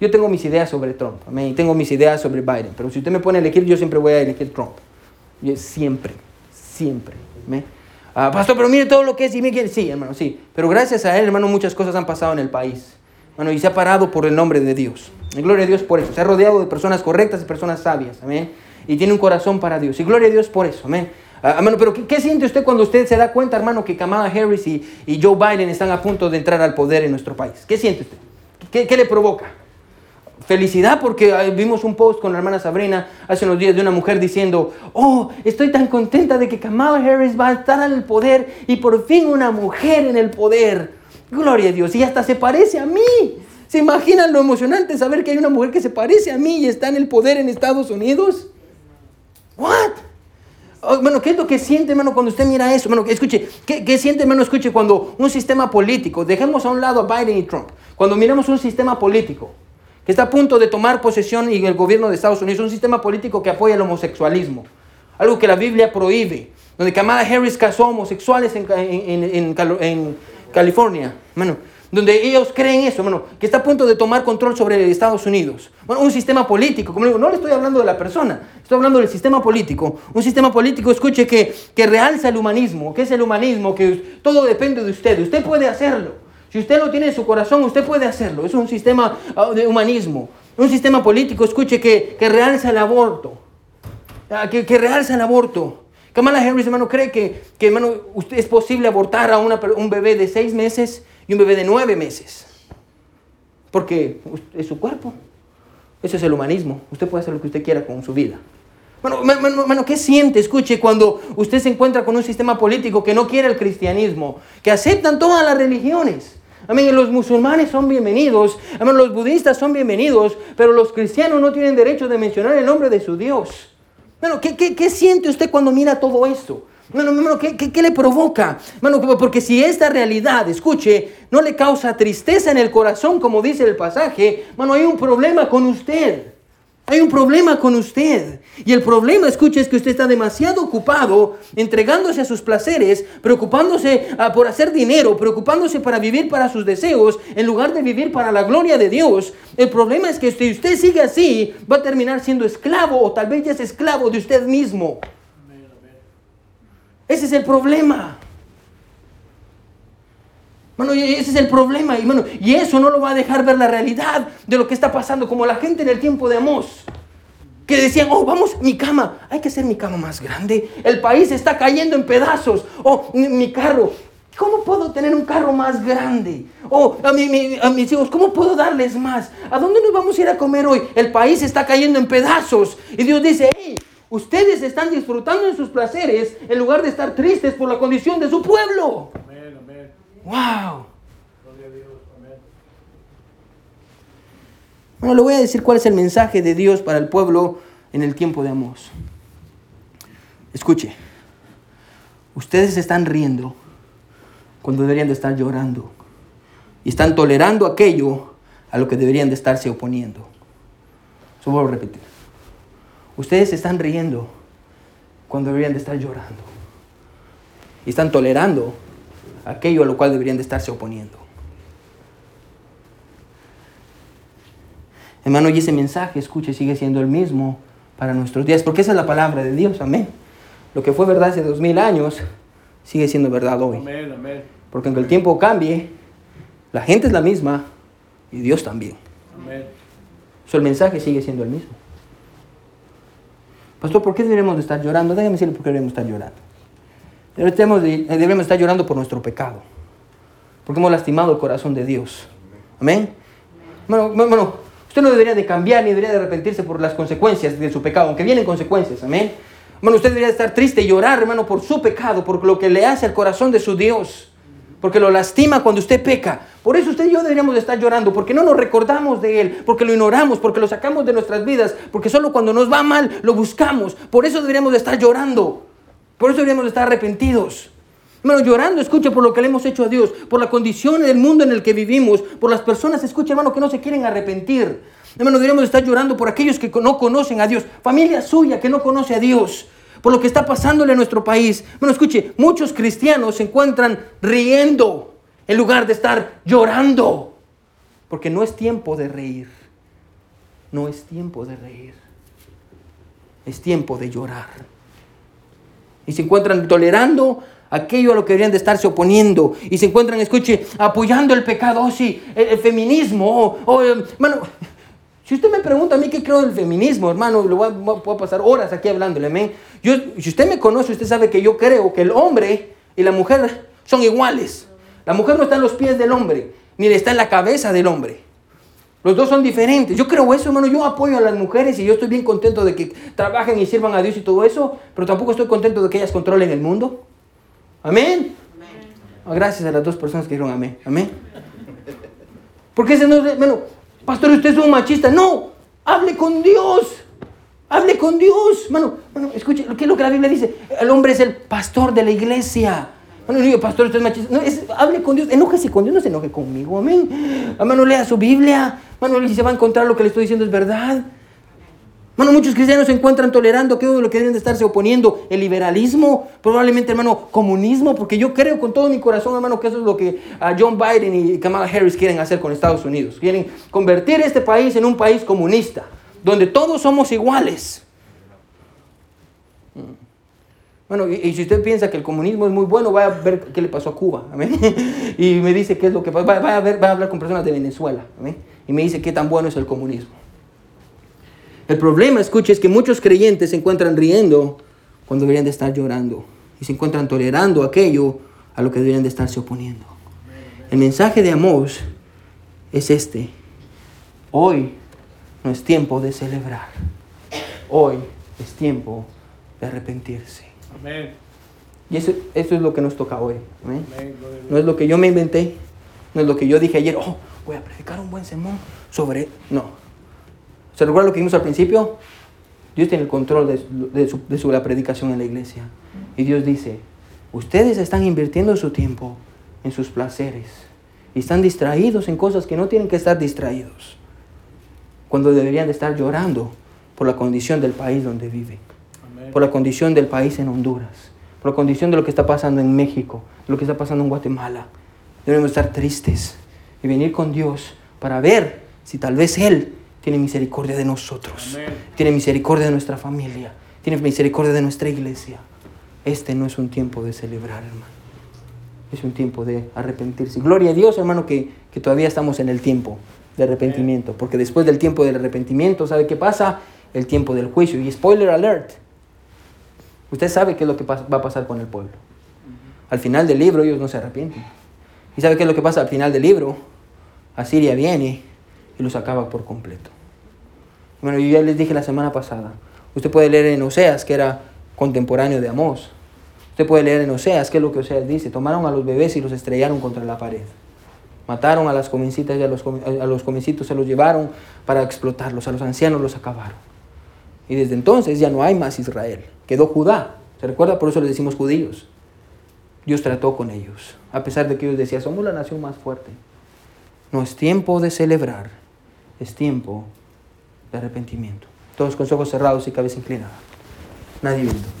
yo tengo mis ideas sobre Trump, y tengo mis ideas sobre Biden, pero si usted me pone a elegir, yo siempre voy a elegir Trump. Yo, siempre, siempre. Ah, pastor, pero mire todo lo que es y me Sí, hermano, sí. Pero gracias a él, hermano, muchas cosas han pasado en el país. Bueno, y se ha parado por el nombre de Dios. Y gloria a Dios por eso. Se ha rodeado de personas correctas y personas sabias. Amén y tiene un corazón para Dios. Y gloria a Dios por eso, amén. Ah, pero ¿qué, siente usted cuando usted se da cuenta, hermano, que Kamala Harris y, Joe Biden están a punto de entrar al poder en nuestro país? ¿Qué siente usted? ¿Qué, le provoca? Felicidad porque vimos un post con la hermana Sabrina hace unos días de una mujer diciendo, oh, estoy tan contenta de que Kamala Harris va a estar en el poder y por fin una mujer en el poder. Gloria a Dios. Y hasta se parece a mí. ¿Se imaginan lo emocionante saber que hay una mujer que se parece a mí y está en el poder en Estados Unidos? What? Oh, ¿qué es lo que siente, hermano, cuando usted mira eso? Bueno, escuche, ¿qué, siente, hermano, escuche, cuando un sistema político, dejemos a un lado a Biden y Trump, cuando miramos un sistema político está a punto de tomar posesión en el gobierno de Estados Unidos, un sistema político que apoya el homosexualismo, algo que la Biblia prohíbe, donde Kamala Harris casó homosexuales en, California, hermano, donde ellos creen eso, bueno, que está a punto de tomar control sobre Estados Unidos. Bueno, un sistema político, como digo, no le estoy hablando de la persona, estoy hablando del sistema político. Un sistema político, escuche, que, que realza el humanismo. ¿Qué es el humanismo? Que todo depende de usted. Usted puede hacerlo. Si usted lo tiene en su corazón, usted puede hacerlo. Es un sistema ah, de humanismo. Un sistema político, escuche, que, que realza el aborto. Ah, que, que realza el aborto. Kamala Harris, hermano, cree que, que hermano, usted es posible abortar a una, un bebé de seis meses y un bebé de nueve meses. Porque es su cuerpo. Eso es el humanismo. Usted puede hacer lo que usted quiera con su vida. Bueno, hermano, ¿qué siente? Escuche, cuando usted se encuentra con un sistema político que no quiere el cristianismo, que aceptan todas las religiones. Amén, los musulmanes son bienvenidos, amén, los budistas son bienvenidos, pero los cristianos no tienen derecho de mencionar el nombre de su Dios. Bueno, ¿qué, qué, qué siente usted cuando mira todo esto? Bueno, ¿qué, qué, le provoca? Bueno, porque si esta realidad, escuche, no le causa tristeza en el corazón, como dice el pasaje, bueno, hay un problema con usted. Hay un problema con usted. Y el problema, escuche, es que usted está demasiado ocupado entregándose a sus placeres, preocupándose ah, por hacer dinero, preocupándose para vivir para sus deseos, en lugar de vivir para la gloria de Dios. El problema es que si usted sigue así, va a terminar siendo esclavo o tal vez ya es esclavo de usted mismo. Ese es el problema. Bueno, ese es el problema. Y, eso no lo va a dejar ver la realidad de lo que está pasando, como la gente en el tiempo de Amós. Que decían, oh, vamos, mi cama, hay que hacer mi cama más grande. El país está cayendo en pedazos. Oh, mi, carro, ¿cómo puedo tener un carro más grande? Oh, a, a mis hijos, ¿cómo puedo darles más? ¿A dónde nos vamos a ir a comer hoy? El país está cayendo en pedazos. Y Dios dice, hey, Ustedes están disfrutando en sus placeres en lugar de estar tristes por la condición de su pueblo. Wow. Bueno, le voy a decir cuál es el mensaje de Dios para el pueblo en el tiempo de Amós. Escuche, ustedes están riendo cuando deberían de estar llorando y están tolerando aquello a lo que deberían de estarse oponiendo. Eso vuelvo a repetir. Ustedes están riendo cuando deberían de estar llorando. Y están tolerando aquello a lo cual deberían de estarse oponiendo. Hermano, y ese mensaje, escuche, sigue siendo el mismo para nuestros días, porque esa es la palabra de Dios, amén. Lo que fue verdad hace dos mil años sigue siendo verdad hoy. Amén, amén. Porque aunque el tiempo cambie, la gente es la misma y Dios también. Amén. So, el mensaje sigue siendo el mismo. Pastor, ¿por qué deberíamos de estar llorando? Déjame decirle por qué debemos estar llorando. Debemos, de- debemos estar llorando por nuestro pecado. Porque hemos lastimado el corazón de Dios. Amén. Bueno, usted no debería de cambiar ni debería de arrepentirse por las consecuencias de su pecado, aunque vienen consecuencias. Amén. Bueno, usted debería de estar triste y llorar, hermano, por su pecado, por lo que le hace al corazón de su Dios. Porque lo lastima cuando usted peca. Por eso usted y yo deberíamos de estar llorando, porque no nos recordamos de Él, porque lo ignoramos, porque lo sacamos de nuestras vidas, porque solo cuando nos va mal lo buscamos. Por eso deberíamos de estar llorando. Por eso deberíamos de estar arrepentidos. Hermano, llorando, escucha por lo que le hemos hecho a Dios, por la condición del mundo en el que vivimos, por las personas, escucha hermano, que no se quieren arrepentir. Hermano, deberíamos de estar llorando por aquellos que no conocen a Dios, familia suya que no conoce a Dios, por lo que está pasándole a nuestro país. Bueno, escuche, muchos cristianos se encuentran riendo en lugar de estar llorando, porque no es tiempo de reír, no es tiempo de reír, es tiempo de llorar. Y se encuentran tolerando aquello a lo que deberían de estarse oponiendo. Y se encuentran, escuche, apoyando el pecado, oh, sí, el, feminismo. Oh, oh, eh, hermano, si usted me pregunta a mí qué creo del feminismo, hermano, a, voy a pasar horas aquí hablándole, amén. Yo, si usted me conoce, usted sabe que yo creo que el hombre y la mujer son iguales. La mujer no está en los pies del hombre, ni está en la cabeza del hombre. Los dos son diferentes. Yo creo eso, hermano. Yo apoyo a las mujeres y yo estoy bien contento de que trabajen y sirvan a Dios y todo eso, pero tampoco estoy contento de que ellas controlen el mundo. Amén. Ah, Gracias a las dos personas que dijeron amén. Amén. Porque ese no es, bueno, pastor, usted es un machista. No, hable con Dios. Hable con Dios. Mano, mano, escuche, ¿qué es lo que la Biblia dice? El hombre es el pastor de la iglesia. Bueno, digo, pastor, usted es machista. No, es, hable con Dios. Enójese con Dios, no se enoje conmigo. Amén. Hermano, lea su Biblia. Hermano, y se va a encontrar lo que le estoy diciendo es verdad. Hermano, muchos cristianos se encuentran tolerando de lo que deben de estarse oponiendo. El liberalismo, probablemente, hermano, comunismo, porque yo creo con todo mi corazón, hermano, que eso es lo que ah, John Biden y Kamala Harris quieren hacer con Estados Unidos. Quieren convertir este país en un país comunista, donde todos somos iguales. Bueno, y, si usted piensa que el comunismo es muy bueno, vaya a ver qué le pasó a Cuba. Y me dice qué es lo que pasa. A ver, vaya a hablar con personas de Venezuela. Y me dice qué tan bueno es el comunismo. El problema, escuche, es que muchos creyentes se encuentran riendo cuando deberían de estar llorando. Y se encuentran tolerando aquello a lo que deberían de estarse oponiendo. El mensaje de Amós es este. Hoy no es tiempo de celebrar. Hoy es tiempo de arrepentirse. Amén. Y eso, eso es lo que nos toca hoy. ¿amén? No es lo que yo me inventé. No es lo que yo dije ayer. Oh, voy a predicar un buen sermón sobre... No. ¿Se recuerda lo que vimos al principio? Dios tiene el control de, su- de su- de su- la predicación en la iglesia. Y Dios dice, ustedes están invirtiendo su tiempo en sus placeres. Y están distraídos en cosas que no tienen que estar distraídos. Cuando deberían de estar llorando por la condición del país donde viven. Por la condición del país en Honduras, por la condición de lo que está pasando en México, de lo que está pasando en Guatemala. Debemos estar tristes y venir con Dios para ver si tal vez Él tiene misericordia de nosotros, Amén. tiene misericordia de nuestra familia, tiene misericordia de nuestra iglesia. Este no es un tiempo de celebrar, hermano. Es un tiempo de arrepentirse. Gloria a Dios, hermano, que, que todavía estamos en el tiempo de arrepentimiento. Porque después del tiempo del arrepentimiento, ¿sabe qué pasa? El tiempo del juicio. Y spoiler alert. Usted sabe qué es lo que va a pasar con el pueblo. Al final del libro ellos no se arrepienten. ¿Y sabe qué es lo que pasa al final del libro? Asiria viene y los acaba por completo. Bueno, yo ya les dije la semana pasada. Usted puede leer en Oseas, que era contemporáneo de Amós. Usted puede leer en Oseas, qué es lo que Oseas dice. Tomaron a los bebés y los estrellaron contra la pared. Mataron a las jovencitas y a los, a los jovencitos se los llevaron para explotarlos. A los ancianos los acabaron. Y desde entonces ya no hay más Israel. Quedó Judá. ¿Se recuerda? Por eso les decimos judíos. Dios trató con ellos. A pesar de que ellos decían, somos la nación más fuerte. No es tiempo de celebrar. Es tiempo de arrepentimiento. Todos con ojos cerrados y cabeza inclinada. Nadie viendo.